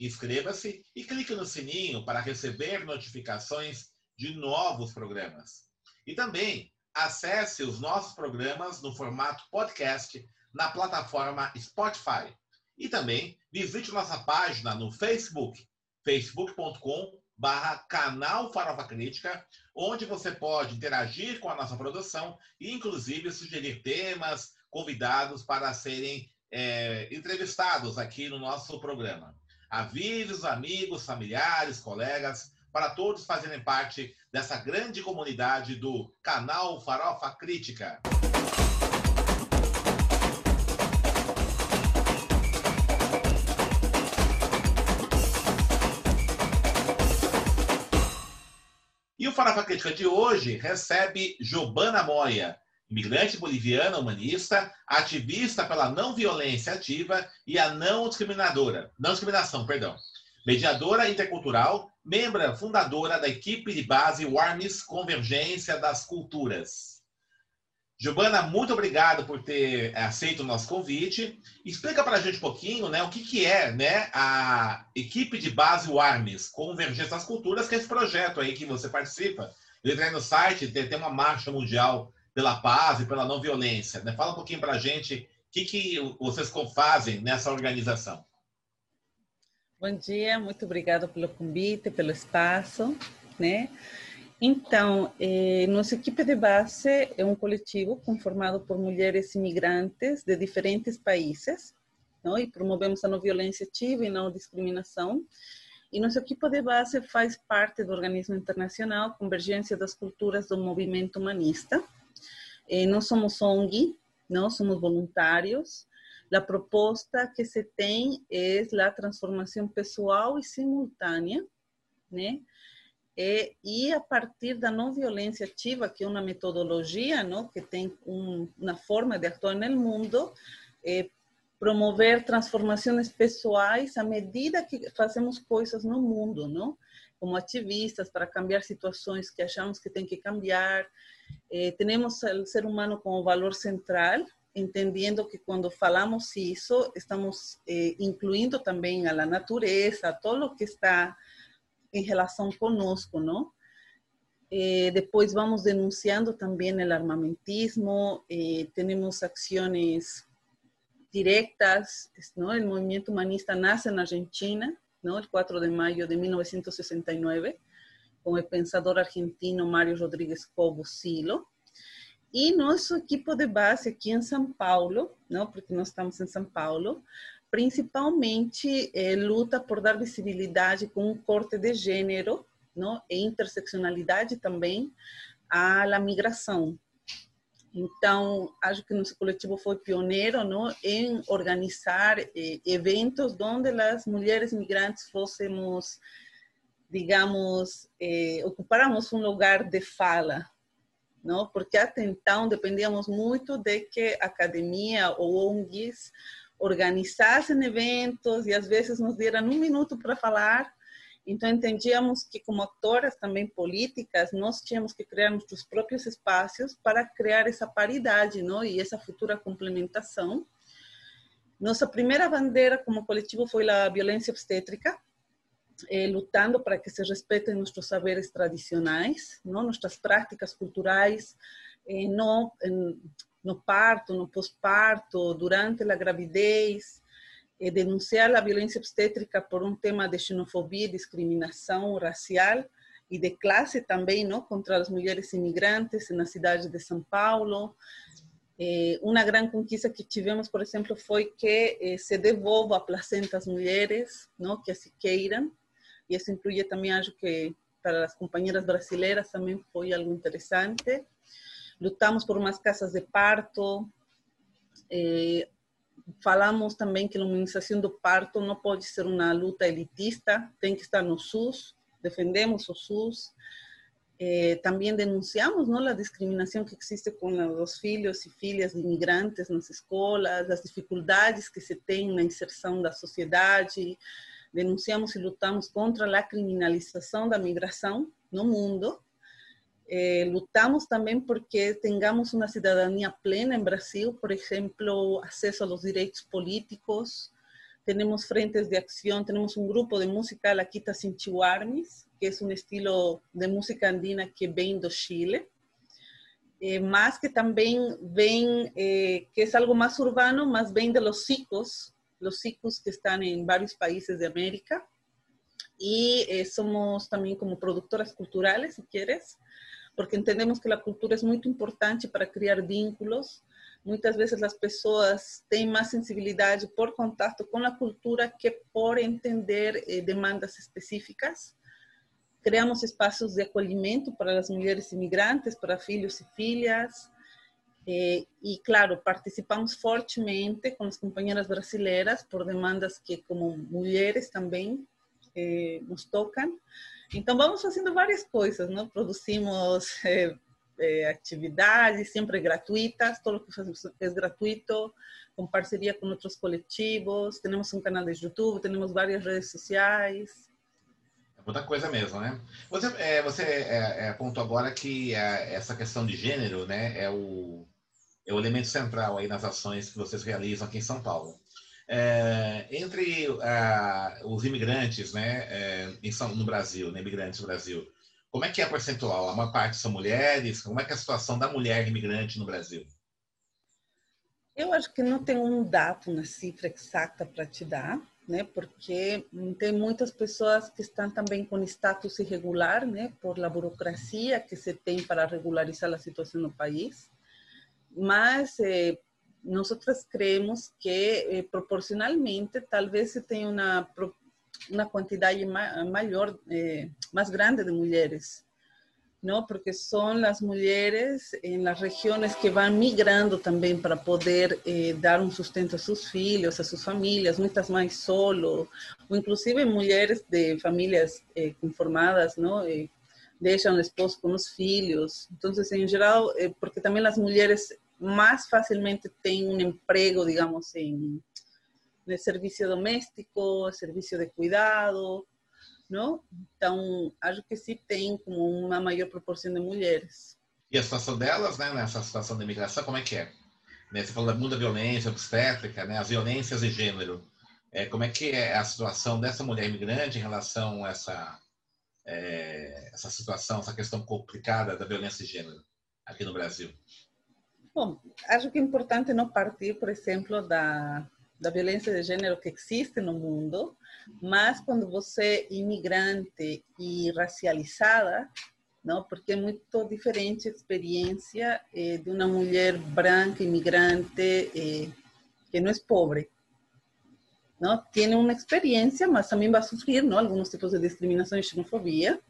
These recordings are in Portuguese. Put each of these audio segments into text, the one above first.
Inscreva-se e clique no sininho para receber notificações de novos programas. E também acesse os nossos programas no formato podcast na plataforma Spotify. E também visite nossa página no Facebook, facebook.com barra canal Farofa Crítica, onde você pode interagir com a nossa produção e, inclusive, sugerir temas, convidados para serem é, entrevistados aqui no nosso programa. Avise os amigos, familiares, colegas, para todos fazerem parte dessa grande comunidade do canal Farofa Crítica. E o Farofa Crítica de hoje recebe Jobana Moya, imigrante boliviana humanista, ativista pela não violência ativa e a não discriminadora, não discriminação, perdão. Mediadora intercultural, membro fundadora da equipe de base Warmis Convergência das Culturas. Giovana, muito obrigado por ter aceito o nosso convite. Explica para a gente um pouquinho né, o que, que é né, a equipe de base Warmis Convergência das Culturas, que é esse projeto aí que você participa. Eu entrei no site, tem uma marcha mundial pela paz e pela não violência. Né? Fala um pouquinho para a gente o que, que vocês fazem nessa organização. Bom dia, muito obrigado pelo convite, pelo espaço, né? Então, eh, nossa equipe de base é um coletivo conformado por mulheres imigrantes de diferentes países, não? e promovemos a não violência ativa e não discriminação. E nosso equipe de base faz parte do organismo internacional Convergência das Culturas do Movimento Humanista, eh, não somos ONG, não somos voluntários. A proposta que se tem é a transformação pessoal e simultânea, né? E, e, a partir da não violência ativa, que é uma metodologia, não, que tem um, uma forma de atuar no mundo, é, promover transformações pessoais à medida que fazemos coisas no mundo, não? Como ativistas para cambiar situações que achamos que tem que cambiar, eh, temos o ser humano como valor central, entendendo que quando falamos isso, estamos eh, incluindo também a natureza, todo o que está em relação conosco, não? Eh, depois vamos denunciando também o armamentismo, eh, temos ações diretas, não? O movimento humanista nasce na Argentina, não? O 4 de maio de 1969, com o pensador argentino Mário Rodrigues Cobo Silo. E nosso equipo de base aqui em São Paulo, não, porque nós estamos em São Paulo, principalmente é, luta por dar visibilidade com um corte de gênero não, e interseccionalidade também à migração. Então, acho que nosso coletivo foi pioneiro não, em organizar eh, eventos onde as mulheres migrantes fôssemos digamos, eh, ocupáramos um lugar de fala, não? Porque até então dependíamos muito de que a academia ou ONGs organizassem eventos e às vezes nos deram um minuto para falar. Então entendíamos que como autoras também políticas, nós tínhamos que criar nossos próprios espaços para criar essa paridade, não? E essa futura complementação. Nossa primeira bandeira como coletivo foi a violência obstétrica, eh, lutando para que se respeitem nossos saberes tradicionais, nossas práticas culturais, eh, no, no parto, no pós-parto, durante a gravidez, eh, denunciar a violência obstétrica por um tema de xenofobia, discriminação racial e de classe também, não? contra as mulheres imigrantes na cidade de São Paulo. Eh, uma grande conquista que tivemos, por exemplo, foi que eh, se devolva a placenta às mulheres, não? que assim queiram, y eso incluye también algo que para las compañeras brasileñas también fue algo interesante. Lutamos por más casas de parto, eh, falamos também que a imunização do parto não pode ser uma luta elitista, tem que estar no SUS, defendemos o SUS. Eh, também denunciamos não, a discriminação que existe com os filhos e filhas de imigrantes nas escolas, as dificuldades que se tem na inserção da sociedade. Denunciamos e lutamos contra a criminalização da migração no mundo eh, lutamos também porque tenhamos uma cidadania plena em Brasil, por exemplo, acesso aos direitos políticos. Temos frentes de acção, temos um grupo de música La Quita Sin Chihuarmis, que é um estilo de música andina que vem do Chile, eh, mas que também vem, eh, que é algo mais urbano, mas vem de los cicos, los cicos que estão em vários países de América. E eh, somos também como produtoras culturales, si quieres, porque entendemos que a cultura é muito importante para criar vínculos. Muitas vezes as pessoas têm mais sensibilidade por contato com a cultura que por entender eh, demandas específicas. Criamos espaços de acolhimento para as mulheres imigrantes, para filhos e filhas. Eh, e, claro, participamos fortemente com as companheiras brasileiras por demandas que, como mulheres, também eh, nos tocam. Então, vamos fazendo várias coisas, não? Produzimos é, é, atividades sempre gratuitas, tudo que fazemos é gratuito, com parceria com outros coletivos, temos um canal de YouTube, temos várias redes sociais. É muita coisa mesmo, né? Você, é, você é, apontou agora que essa questão de gênero, né, é o, é o elemento central aí nas ações que vocês realizam aqui em São Paulo. É, entre uh, os imigrantes né, é, em São, no Brasil, né, imigrantes no Brasil, como é que é a percentual? A maior parte são mulheres? Como é que é a situação da mulher imigrante no Brasil? Eu acho que não tem um dado, uma cifra exata para te dar, né? Porque tem muitas pessoas que estão também com status irregular, né? Por a burocracia que se tem para regularizar a situação no país. Mas eh, nosotras creemos que eh, proporcionalmente tal vez se tenha uma, uma quantidade ma maior, eh, mais grande de mulheres, não? Porque são as mulheres em las regiones que vão migrando também para poder eh, dar um sustento a seus filhos, a suas famílias, muitas mães solo, ou inclusive mulheres de famílias eh, conformadas, não? Deixam o esposo com os filhos. Então, em geral, eh, porque também as mulheres más fácilmente tienen un empleo, digamos, en el servicio doméstico, servicio de cuidado, ¿no? Então, acho que sí tem como uma maior proporção de mulheres. E a situação delas, né, nessa situação de imigração, como é que é? Né, você falou da muita violência obstétrica, né, as violências de gênero. É, como é que é a situação dessa mulher imigrante em relação a essa, é, essa situação, essa questão complicada da violência de gênero aqui no Brasil? Bom, acho que é importante não partir, por exemplo, da, da violência de gênero que existe no mundo, mas quando você é imigrante e racializada, não? Porque é muito diferente a experiência eh, de uma mulher branca imigrante eh, que não é pobre, não? Tem uma experiência, mas também vai sofrer, não? Alguns tipos de discriminação e xenofobia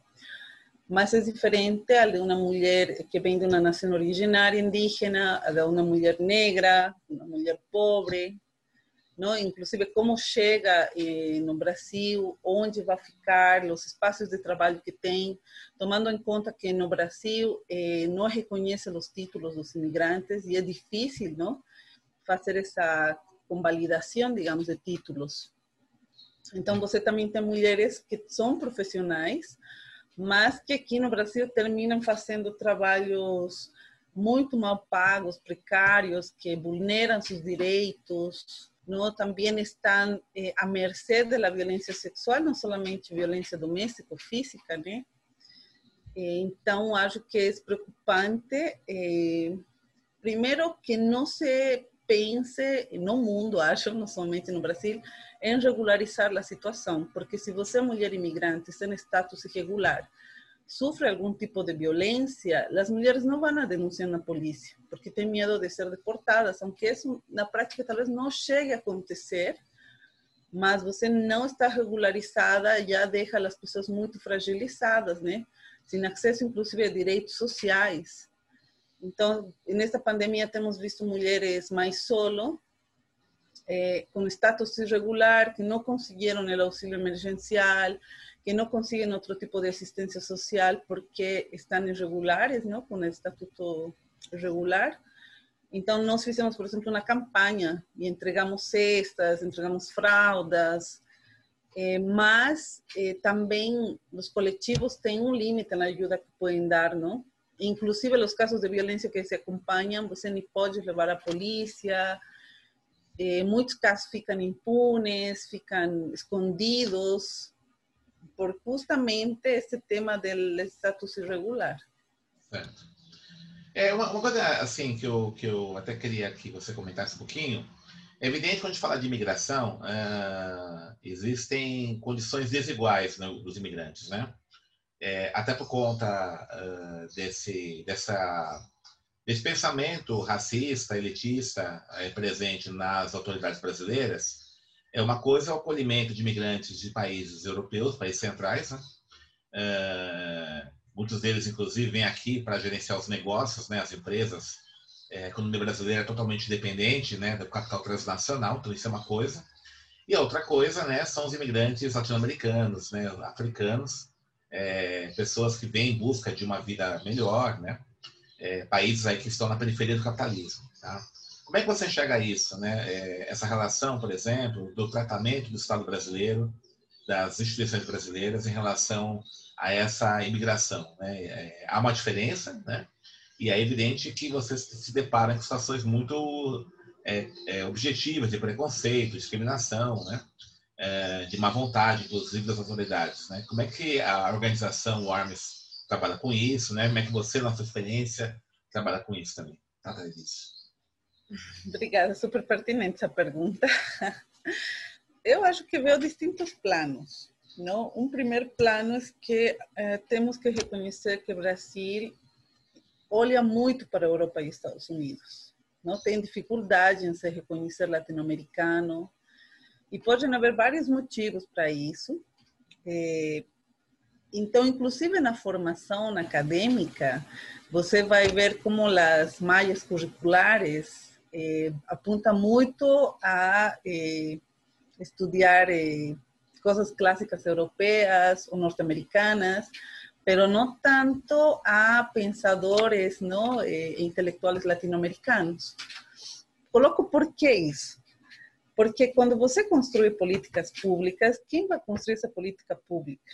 mas é diferente a de uma mulher que vem de uma nação originária indígena, a de uma mulher negra, uma mulher pobre, não? inclusive como chega eh, no Brasil, onde vai ficar, os espaços de trabalho que tem, tomando em conta que no Brasil eh, não reconhece os títulos dos imigrantes e é difícil não? fazer essa convalidação, digamos, de títulos. Então, você também tem mulheres que são profissionais, mas que aqui no Brasil terminam fazendo trabalhos muito mal pagos, precários, que vulneram seus direitos, não? também estão eh, à mercê da violência sexual, não somente violência doméstica, física, né? Então, acho que é preocupante, eh, que não se pense no mundo, acho, não somente no Brasil, em regularizar a situação, porque se você é mulher imigrante, sem status irregular, sofre algum tipo de violência, as mulheres não vão denunciar na polícia, porque têm medo de ser deportadas, aunque isso na prática talvez não chegue a acontecer, mas você não está regularizada, já deixa as pessoas muito fragilizadas, né? Sem acesso, inclusive, a direitos sociais. Então, nesta pandemia, temos visto mulheres mais solo, eh, con estatus irregular, que no consiguieron el auxilio emergencial, que no consiguen otro tipo de asistencia social porque están irregulares, ¿no? Con el estatuto irregular. Entonces, nós fizemos, por exemplo, uma campanha e entregamos cestas, entregamos fraldas, eh, mas eh, também os coletivos têm um limite na ajuda que podem dar, não? Inclusive, os casos de violência que se acompanham, você nem pode levar a polícia, eh, muitos casos ficam impunes, ficam escondidos, por justamente esse tema do status irregular. Certo. É uma, uma, coisa assim que eu, que eu até queria que você comentasse um pouquinho. É evidente quando a gente fala de imigração, uh, existem condições desiguais né, dos imigrantes, né? É, até por conta uh, desse, dessa, desse pensamento racista, elitista é, presente nas autoridades brasileiras, é uma coisa o acolhimento de imigrantes de países europeus, países centrais, né? é, muitos deles, inclusive, vêm aqui para gerenciar os negócios, né? As empresas, é, a economia brasileira é totalmente dependente, né? Do capital transnacional, então isso é uma coisa. E a outra coisa, né? São os imigrantes latino-americanos, né? Africanos, é, pessoas que vêm em busca de uma vida melhor, né? É, países aí que estão na periferia do capitalismo, tá? Como é que você enxerga isso, né? É, essa relação, por exemplo, do tratamento do Estado brasileiro, das instituições brasileiras em relação a essa imigração, né? É, há uma diferença, né? E é evidente que você se depara com situações muito é, é, objetivas de preconceito, discriminação, né? É, de má vontade, inclusive das autoridades, né? Como é que a organização o ARMS trabalha com isso, né? Como é que você, na sua experiência, trabalha com isso também? Trata disso. Obrigada, super pertinente essa pergunta. Eu acho que veo distintos planos. Não? Um primeiro plano é que eh, temos que reconhecer que o Brasil olha muito para a Europa e Estados Unidos. Não tem dificuldade em se reconhecer latino-americano e podem haver vários motivos para isso. Eh, então, inclusive na formação acadêmica, você vai ver como as malhas curriculares eh, apunta muito a eh, estudar eh, coisas clássicas europeias ou norte-americanas, pero no tanto a pensadores no eh, intelectuales latino-americanos. Coloco por que isso? Porque quando você construi políticas públicas, quem vai construir essa política pública?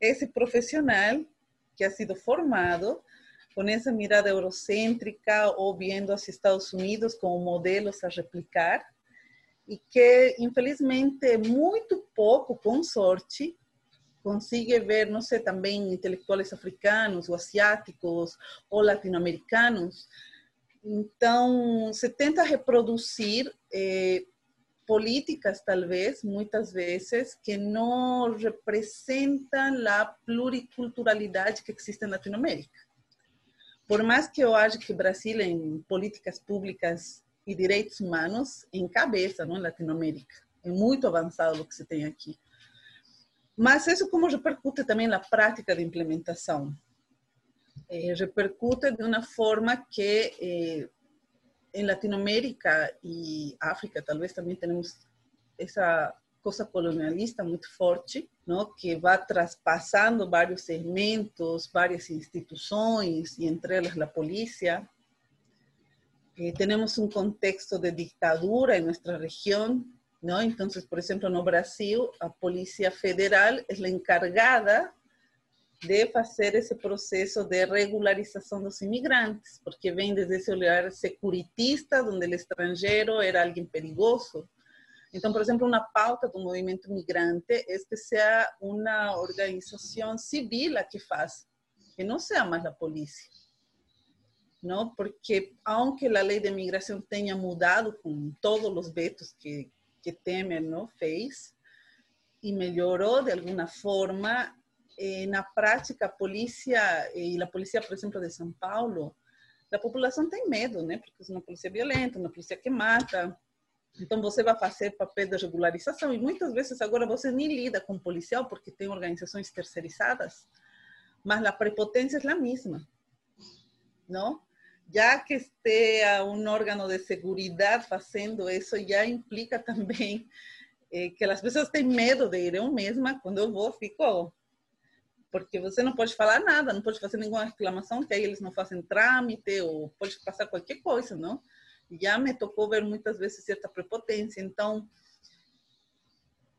Esse profissional que ha sido formado con esa mirada eurocéntrica o viendo a Estados Unidos como modelos a replicar e que, infelizmente, muito pouco, com sorte, ver, não sei, também intelectuais africanos ou asiáticos ou latino-americanos. Então, se tenta reproduzir eh, políticas, talvez, muitas vezes, que não representam a pluriculturalidade que existe na Latinoamérica por mais que eu acho que o Brasil em políticas públicas e direitos humanos encabeça, não, Latinoamérica, é muito avançado o que se tem aqui. Mas isso como repercute também na prática de implementação. É, repercute de uma forma que é, em Latinoamérica e África talvez também temos essa coisa colonialista muito forte, não? que vai traspassando vários segmentos, várias instituições, e entre elas a polícia. Eh, temos um contexto de ditadura em nossa região, não? Então, por exemplo, no Brasil, a Polícia Federal é a encargada de fazer esse processo de regularização dos imigrantes, porque vem desde esse olhar securitista, onde o estrangeiro era alguém perigoso, então, por exemplo, uma pauta do movimento migrante é que seja uma organização civil a que faz, que não seja mais a polícia. Não? Porque, aunque a lei de migração tenha mudado com todos os vetos que, que Temer não fez, e melhorou de alguma forma, eh, na prática, a polícia, e a polícia, por exemplo, de São Paulo, a população tem medo, né? Porque é uma polícia violenta, uma polícia que mata, então, você vai fazer papel de regularização e muitas vezes agora você nem lida com policial porque tem organizações terceirizadas, mas a prepotência é a mesma, não? já que esteja um órgão de segurança fazendo isso, já implica também eh, que as pessoas têm medo de ir. Eu mesma, quando eu vou, fico porque você não pode falar nada, não pode fazer nenhuma reclamação, que aí eles não fazem trâmite, ou pode passar qualquer coisa, não? Já me tocou ver muitas vezes certa prepotência. Então,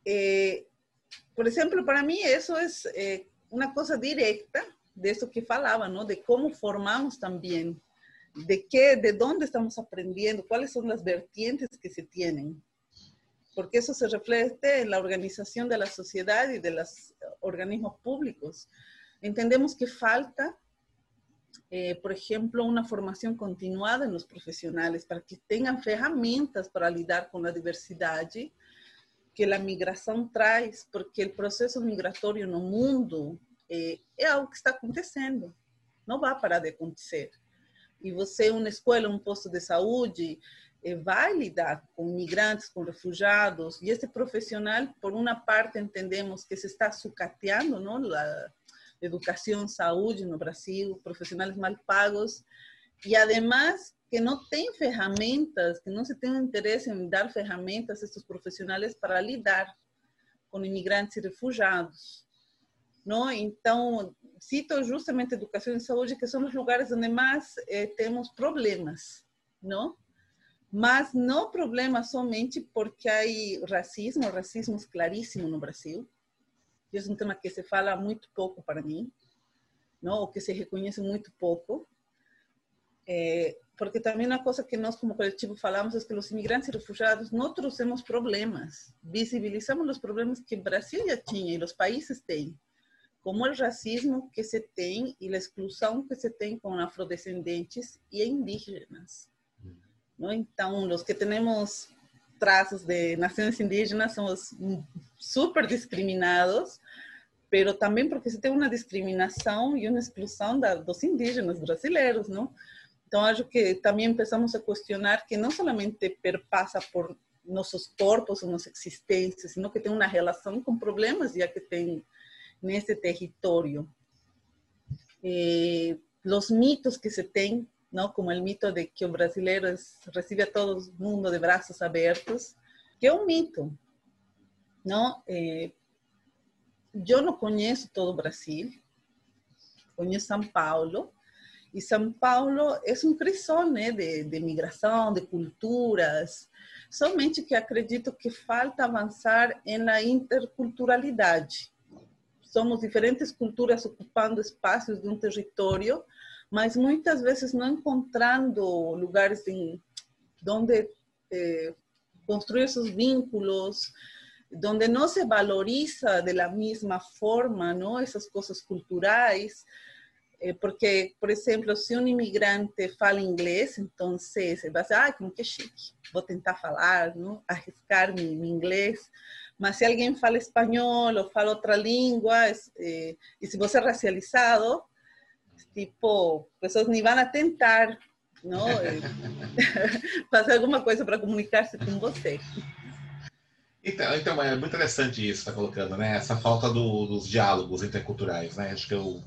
eh, por exemplo, para mim, isso é eh, uma coisa direta disso que falava, não? De como formamos também, de que, de onde estamos aprendendo, quais são as vertientes que se têm porque eso se refleja en la organización de la sociedad y de los organismos públicos. Entendemos que falta, eh, por ejemplo, una formación continuada en los profesionales para que tengan herramientas para lidar con la diversidad que la migración trae, porque el proceso migratorio en el mundo eh, algo que está acontecendo, não vai parar de acontecer. E você, uma escola, um posto de saúde, vai lidar com migrantes, com refugiados, e esse profissional, por uma parte, entendemos que se está sucateando não? a educação, saúde no Brasil, profissionais mal pagos, e además que não tem ferramentas, que não se tem interesse em dar ferramentas a esses profissionais para lidar com imigrantes e refugiados. Não? Então, cito justamente educação e saúde, que são os lugares onde mais eh, problemas, não? Mas não problema somente porque há racismo, racismo claríssimo no Brasil. é um tema que se fala muito pouco para mim, não? ou que se reconhece muito pouco. É, porque também uma coisa que nós como coletivo falamos é que os imigrantes e refugiados não trouxemos problemas, visibilizamos os problemas que o Brasil já tinha e os países têm, como o racismo que se tem e a exclusão que se tem com afrodescendentes e indígenas. ¿No? Então, os que temos traços de nações indígenas somos super discriminados, pero também porque se tem uma discriminação e uma exclusão da, dos indígenas brasileiros, não? Então, acho que também começamos a questionar que não somente perpassa por nossos corpos nossa existência, sino que tem uma relação com problemas já que tem nesse território. Eh, os mitos que se tem ¿no? Como el mito de que un brasileño recibe a todo el mundo de brazos abiertos, que es un mito, ¿no? Eh, yo no conozco todo Brasil, conozco São Paulo, y São Paulo es un crisol de, de migración, de culturas, somente que acredito que falta avanzar en la interculturalidad. Somos diferentes culturas ocupando espaços de um território mas muitas vezes não encontrando lugares em onde eh, construir esses vínculos, onde não se valoriza de la mesma forma, não essas coisas culturais, eh, porque, por exemplo, se um imigrante fala inglês, então você vai dizer, ah, como que chique, vou tentar falar, não? arriscar meu inglês, mas se alguém fala espanhol ou fala outra língua, eh, e se você é racializado, tipo, pessoas nem vão a tentar não, fazer alguma coisa para comunicar-se com você. Então, então, é muito interessante isso que está colocando, né? Essa falta do, dos diálogos interculturais, né? Acho que eu,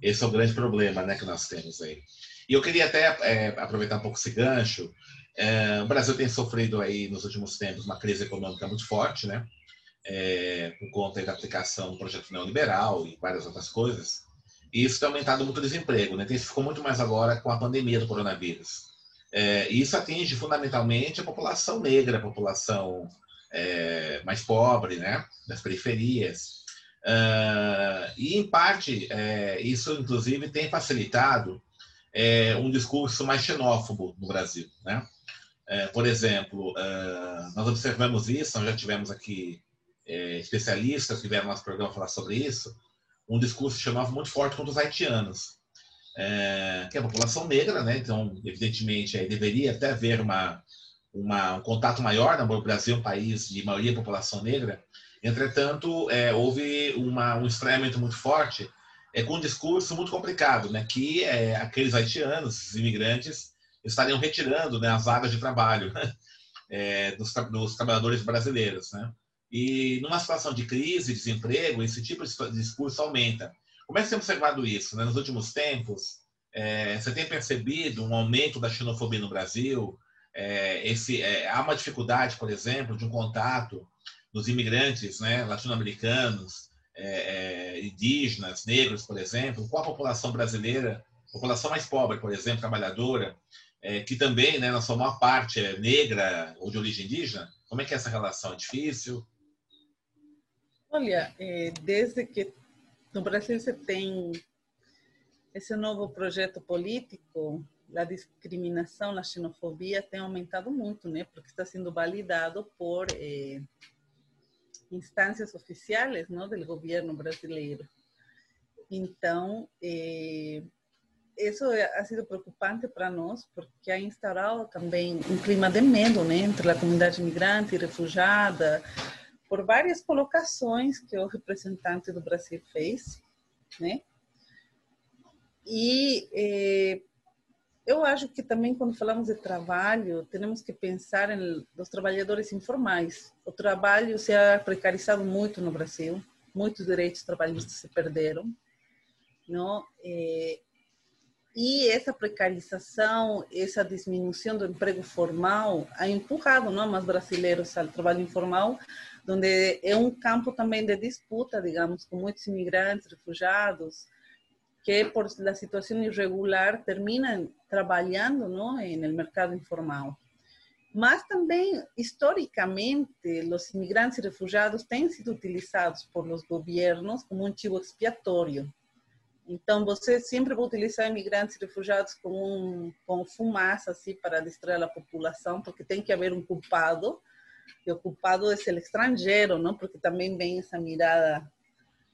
esse é o grande problema, né, que nós temos aí. E eu queria até é, aproveitar um pouco esse gancho. É, o Brasil tem sofrido aí nos últimos tempos uma crise econômica muito forte, né? É, por conta da aplicação do projeto neoliberal e várias outras coisas. E isso tem aumentado muito o desemprego, né? Ficou muito mais agora com a pandemia do coronavírus. É, isso atinge fundamentalmente a população negra, a população é, mais pobre, né? Das periferias. Uh, e, em parte, é, isso, inclusive, tem facilitado é, um discurso mais xenófobo no Brasil, né? É, por exemplo, uh, nós observamos isso, nós já tivemos aqui é, especialistas que vieram no nosso programa falar sobre isso, um discurso chamava muito forte contra os haitianos, é, que é a população negra, né? Então, evidentemente, aí deveria até haver uma, uma, um contato maior, no Brasil é um país de maioria população negra. Entretanto, é, houve uma, um estranhamento muito forte é, com um discurso muito complicado, né? Que é, aqueles haitianos, os imigrantes, estariam retirando né, as vagas de trabalho dos, dos trabalhadores brasileiros, né? E numa situação de crise, desemprego, esse tipo de discurso aumenta. Como é que você tem observado isso? Né? Nos últimos tempos, É, você tem percebido um aumento da xenofobia no Brasil? É, esse, é, há uma dificuldade, por exemplo, de um contato dos imigrantes né, latino-americanos, indígenas, negros, por exemplo, com a população brasileira, população mais pobre, por exemplo, trabalhadora, que também, né, na sua maior parte, é negra ou de origem indígena? Como é que é essa relação? É difícil? Olha, é, desde que no Brasil você tem esse novo projeto político, a discriminação, a xenofobia tem aumentado muito, né? Porque está sendo validado por eh, instâncias oficiais, não, do governo brasileiro. Então, eh, isso ha sido preocupante para nós, porque ha instaurado também um clima de medo, né, entre a comunidade imigrante e refugiada, por várias colocações que o representante do Brasil fez, né? E eh, eu acho que também quando falamos de trabalho, temos que pensar em os trabalhadores informais. O trabalho se ha precarizado muito no Brasil, muitos direitos trabalhistas se perderam, não? Eh, e essa precarização, essa diminuição do emprego formal, ha empurrado não, mais brasileiros ao trabalho informal, onde é um campo também de disputa, digamos, com muitos imigrantes, refugiados, que por la situação irregular terminam trabalhando no mercado informal. Mas também, historicamente, os imigrantes e refugiados têm sido utilizados por os governos como um chivo expiatório então, você sempre vai utilizar imigrantes e refugiados como um, com fumaça, assim, para distrair a população, porque tem que haver um culpado, e o culpado é o estrangeiro, não? Porque também vem essa mirada,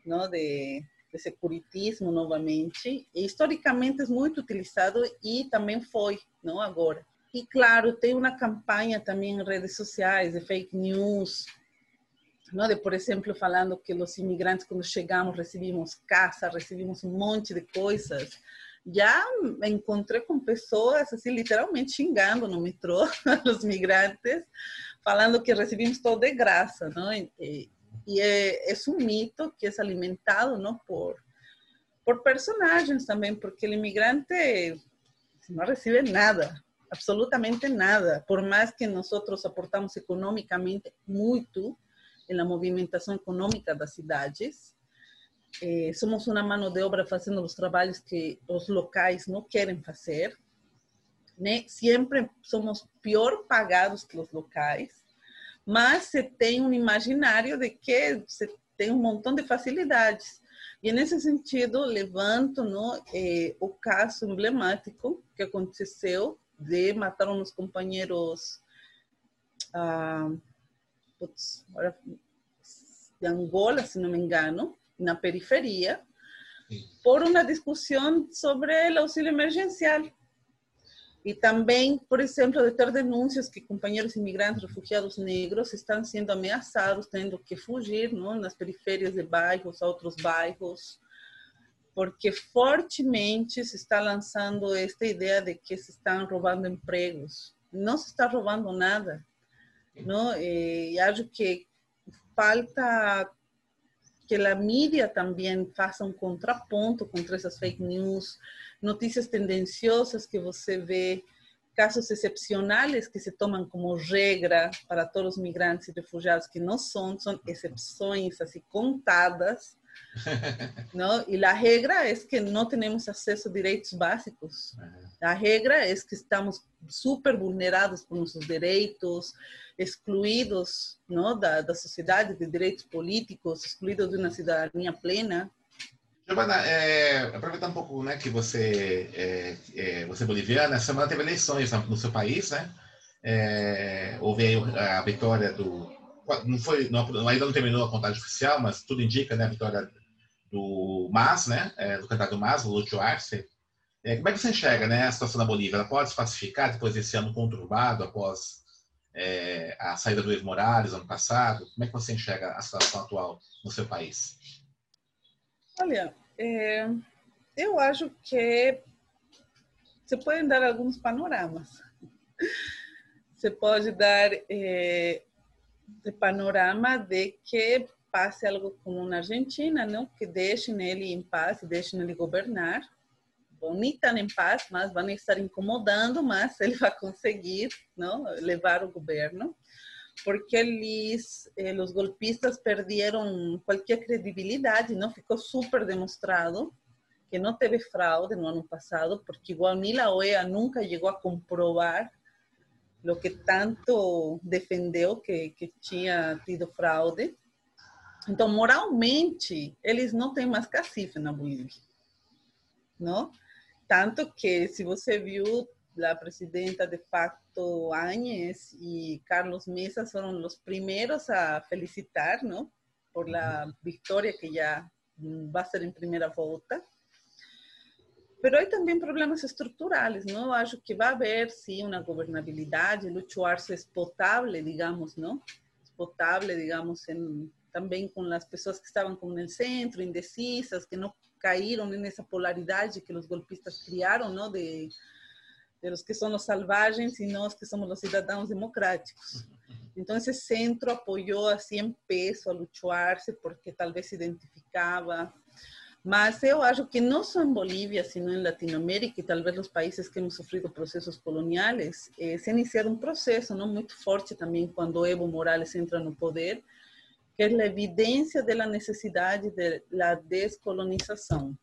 não, de, de securitismo novamente. E, historicamente é muito utilizado e também foi, não agora. E claro, tem uma campanha também em redes sociais de fake news, ¿no? De, por exemplo, falando que os imigrantes, quando chegamos, recebimos casa, recebimos um monte de coisas. Já me encontrei com pessoas, assim, literalmente xingando no metrô, os migrantes, falando que recebimos todo de graça, não? E, e um mito que é alimentado, não, por por personagens também, porque o imigrante não recebe nada, absolutamente nada. Por mais que nós aportamos economicamente muito, na movimentação econômica das cidades. Eh, somos uma mão de obra fazendo os trabalhos que os locais não querem fazer. Né? Sempre somos pior pagados que os locais, mas se tem um imaginário de que você tem um montão de facilidades. E nesse sentido, levanto no, eh, o caso emblemático que aconteceu de matar uns companheiros ah, putz, de Angola, se não me engano, na periferia, por uma discussão sobre o auxílio emergencial. E também, por exemplo, de ter denúncias que companheiros imigrantes, refugiados negros estão sendo ameaçados, tendo que fugir não, nas periferias de bairros, outros bairros, porque fortemente se está lançando esta ideia de que se estão roubando empregos. Não se está roubando nada. ¿no? Eh, y acho que falta que a mídia também faça um contraponto contra essas fake news, notícias tendenciosas que você vê, casos excepcionais que se tomam como regra para todos os migrantes e refugiados, que não são, são exceções assim contadas, ¿no? Y la regla es que no tenemos acceso a direitos básicos. A regra es que estamos super vulnerados por nossos direitos, excluídos ¿no? da, da sociedade de direitos políticos, excluídos de uma cidadania plena. Giovana, é, aproveitar um pouco né, que você é, é, você é boliviana, essa semana teve eleições no seu país, né? É, houve a vitória do não foi, não, ainda não terminou a contagem oficial, mas tudo indica né, a vitória do MAS, né, é, do candidato MAS, Lúcio Arce. É, como é que você enxerga né, a situação da Bolívia? Ela pode se pacificar depois desse ano conturbado, após é, a saída do Evo Morales ano passado? Como é que você enxerga a situação atual no seu país? Olha, é, eu acho que você pode dar alguns panoramas. Você pode dar é, de panorama de que passe algo como na Argentina, não? Que deixem ele em paz, deixem ele governar. bom, nem estão em paz, mas estar incomodando, mas ele vai conseguir não, levar o governo, porque eles, eh, golpistas perderam qualquer credibilidade, não ficou super demonstrado que não teve fraude no ano passado, porque igual ni a OEA nunca chegou a comprovar o que tanto defendeu que, que tinha tido fraude. Então, moralmente, eles não têm mais cacife na Bolívia, não? Tanto que, se você viu, a presidenta de facto Áñez e Carlos Mesa foram os primeiros a felicitar, não? Por a vitória que já vai ser em primeira volta. Pero há também problemas estruturais, não? Acho que vai haver, sim, uma governabilidade, Lucho Arce é potável, digamos, não? Potável, digamos, em também com as pessoas que estavam como no centro, indecisas, que não caíram nessa polaridade que os golpistas criaram, não de, de los que são os salvagens e nós que somos os cidadãos democráticos. Então esse centro apoiou assim em peso a lutar-se porque talvez se identificava mas eu acho que não só em Bolívia, sino em Latinoamérica e talvez nos países que hemos sofrido processos coloniais, eh, se iniciaram um processo não muito forte também quando Evo Morales entra no poder, que é a evidência da necessidade da descolonização.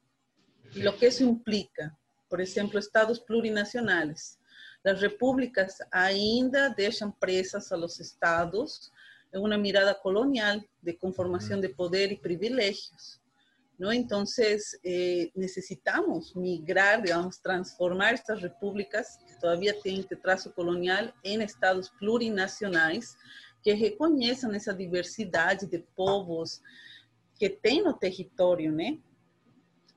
E o que isso implica? Por exemplo, estados plurinacionais. As repúblicas ainda deixam presas a los estados em uma mirada colonial de conformação de poder e privilégios. ¿No? Entonces, eh, necesitamos migrar, digamos, transformar estas repúblicas que todavía tienen trazo colonial en estados plurinacionais que reconheçam essa diversidade de povos que tem no território, né?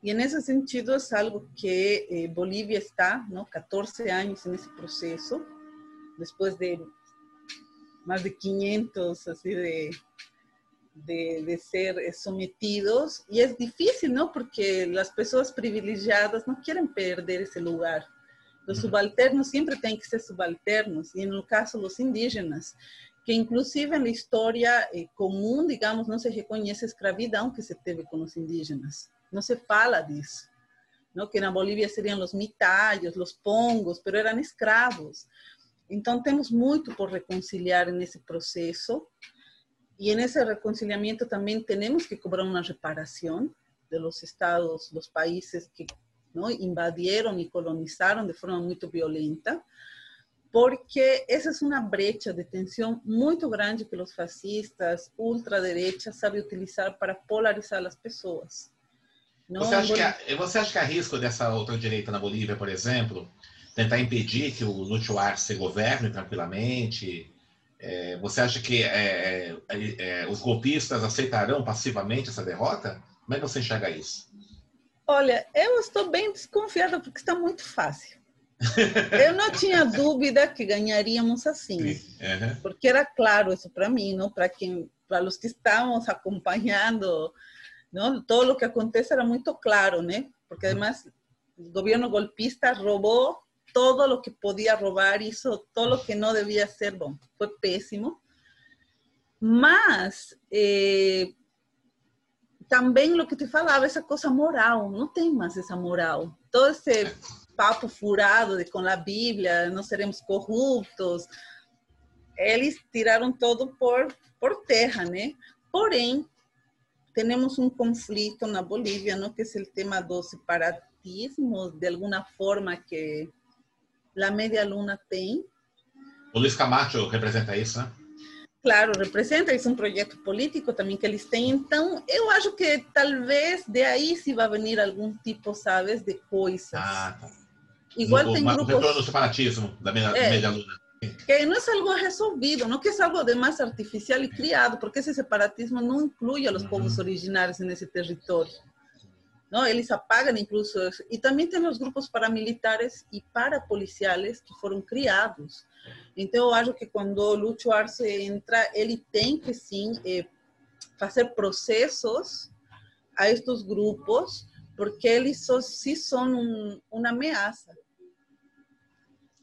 E nesse sentido é algo que eh, Bolívia está, não, 14 anos nesse processo, depois de mais de 500 assim de de, de, ser sometidos y es difícil, ¿no? Porque las personas privilegiadas no quieren perder ese lugar. Los subalternos siempre tienen que ser subalternos, y en el caso los indígenas, que inclusive na história eh, comum, digamos, não se reconhece a escravidão que se teve com os indígenas. Não se fala disso. Não? Que na Bolívia seriam os mitalhos, os pongos, mas eram escravos. Então, temos muito por reconciliar nesse processo. E nesse reconciliamento também temos que cobrar uma reparação de los estados, dos países que não invadiram e colonizaram de forma muito violenta porque essa é uma brecha de tensão muito grande que os fascistas, ultraderecha, sabem utilizar para polarizar as pessoas. Você acha, que há, você acha que há risco dessa outra direita na Bolívia, por exemplo, tentar impedir que o Lúcio Arce governe tranquilamente? É, você acha que é, é, é, os golpistas aceitarão passivamente essa derrota? Como é que você enxerga isso? Olha, eu estou bem desconfiada porque está muito fácil. Eu não tinha dúvida que ganharíamos assim, uhum. porque era claro isso para mim, não para quem, para os que estávamos acompanhando, não, todo o que acontece era muito claro, né? Porque además o governo golpista roubou todo o que podia roubar, hizo todo o que não devia ser, bom, foi péssimo. Mas eh, também o que te falava, essa coisa moral, não tem mais essa moral. Todo esse papo furado de com a Bíblia, não seremos corruptos. Eles tiraram todo por, por terra, né? Porém, temos um conflito na Bolívia, não que é o tema do separatismo, de alguma forma que a Media Luna tem. O Luiz Camacho representa isso, né? Claro, representa, isso é um projeto político também que eles têm. Então, eu acho que talvez de aí se vai vir algum tipo, sabes, de coisas. Ah, tá. Igual no, tem grupos... O retorno do separatismo da meia, é, meia luna. Que não é algo resolvido, não que é algo de mais artificial e criado, porque esse separatismo não inclui a os uhum. povos originários nesse território. Não, eles apagam incluso E também tem os grupos paramilitares e parapoliciais que foram criados. Então, eu acho que quando o Lúcio Arce entra, ele tem que, sim, eh, fazer processos a estes grupos, porque eles só, sim são um, uma ameaça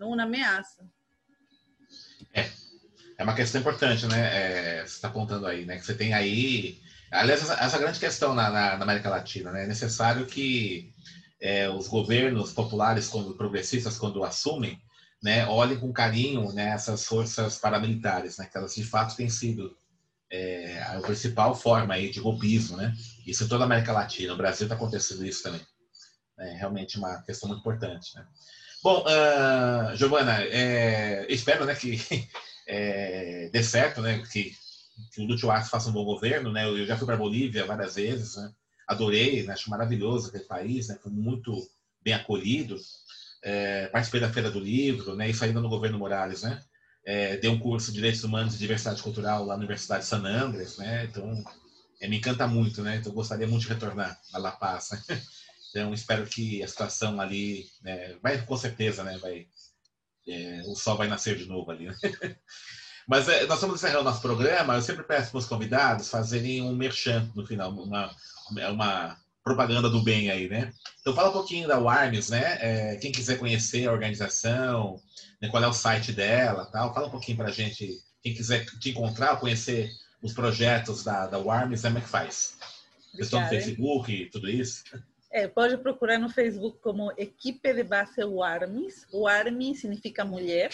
uma ameaça. É, é uma questão importante, né? É, você está apontando aí, né? Que você tem aí. Aliás, essa, grande questão na, na, na, América Latina, né? É necessário que é, os governos populares, quando progressistas, quando assumem, né, olhem com carinho né, essas forças paramilitares, né, que elas de fato têm sido é, a principal forma aí de golpismo, né? Isso em toda a América Latina. No Brasil está acontecendo isso também. É realmente uma questão muito importante, né? Bom, uh, Giovana, é, espero né, que é, dê certo, né? Que, que o Lúcio Arce faça um bom governo, né? Eu já fui para a Bolívia várias vezes, né? Adorei, né? acho maravilhoso aquele país, né? Foi muito bem acolhido. É, participei da Feira do Livro, né? Isso ainda no governo Morales, né? é, dei um curso de Direitos Humanos e Diversidade Cultural lá na Universidade de San Andres, né? Então, é, me encanta muito, né? Então, gostaria muito de retornar a La Paz. Né? Então, espero que a situação ali né, vai, com certeza, né? Vai, é, o sol vai nascer de novo ali. Né? Mas é, nós estamos encerrando nosso programa. Eu sempre peço para os convidados fazerem um merchan no final, uma, uma propaganda do bem aí, né? Então, fala um pouquinho da Warmes, né? É, quem quiser conhecer a organização, né, qual é o site dela, tal. Fala um pouquinho para a gente, quem quiser te encontrar, conhecer os projetos da, da Warmes, como é que faz? Questão no Facebook e tudo isso? É, pode procurar no Facebook como Equipe de Base Warmes. Warmes significa mulher,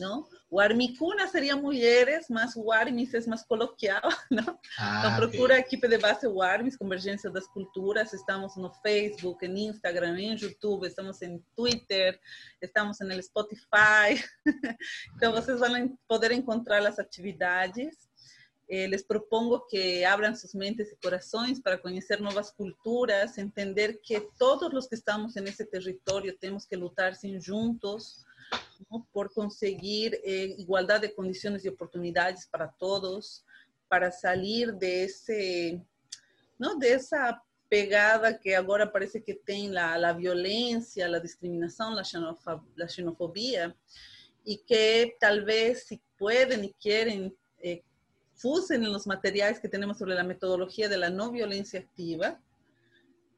não? O Armicuna seria mulheres, mas o Armis é mais coloquial, não? Ah, então procura a equipe de base Armis, Convergência das Culturas. Estamos no Facebook, em Instagram, em YouTube, estamos em Twitter, estamos no Spotify. então vocês vão poder encontrar as atividades. Eh, les propongo que abran sus mentes y corazones para conocer nuevas culturas, entender que todos los que estamos en ese territorio tenemos que luchar sin juntos ¿no? por conseguir eh, igualdad de condiciones y oportunidades para todos, para salir de ese, ¿no? De esa pegada que agora parece que tem la, la violência, a discriminação, a xenofobia, a xenofobia, e que talvez se podem e querem eh, fusen en los materiais que temos sobre a metodologia de la não violência activa,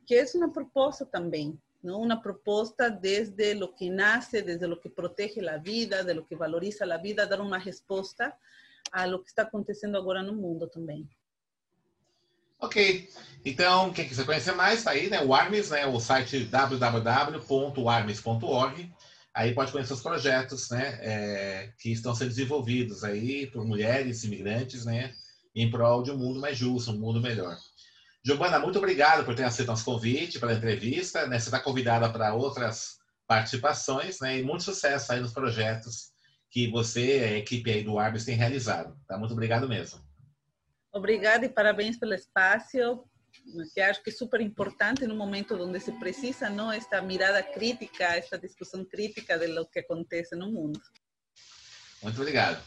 que é uma proposta também, ¿no? Una propuesta desde lo que nace, desde lo que protege la vida, de lo que valoriza la vida, dar uma resposta a lo que está acontecendo agora no mundo também. Ok, então quem quiser conhecer mais, está aí, né? O Armes, né? O site www.armes.org. Aí pode conhecer os projetos, né? É, que estão sendo desenvolvidos aí por mulheres imigrantes, né? Em prol de um mundo mais justo, um mundo melhor. Giovana, muito obrigado por ter aceito nosso convite para a entrevista. Né? Você está convidada para outras participações né? e muito sucesso aí nos projetos que você e a equipe aí do Arbis tem realizado. Tá? Muito obrigado mesmo. Obrigada e parabéns pelo espaço, que acho que é super importante no momento onde se precisa não esta mirada crítica, esta discussão crítica de lo que acontece no mundo. Muito obrigado.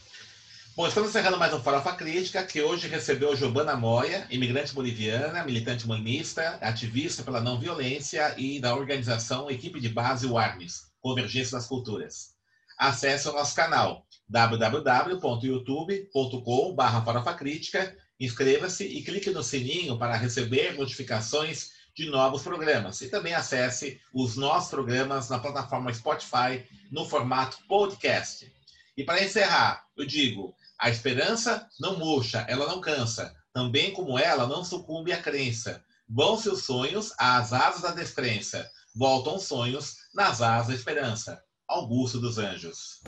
Bom, estamos encerrando mais um Farofa Crítica, que hoje recebeu Giovana Moya, imigrante boliviana, militante humanista, ativista pela não violência e da organização Equipe de Base UARMES, Convergência das Culturas. Acesse o nosso canal www.youtube.com.br Crítica, inscreva-se e clique no sininho para receber notificações de novos programas. E também acesse os nossos programas na plataforma Spotify no formato podcast. E para encerrar, eu digo, a esperança não murcha, ela não cansa. Também como ela, não sucumbe à crença. Vão seus sonhos às asas da descrença. Voltam sonhos nas asas da esperança. Augusto dos Anjos.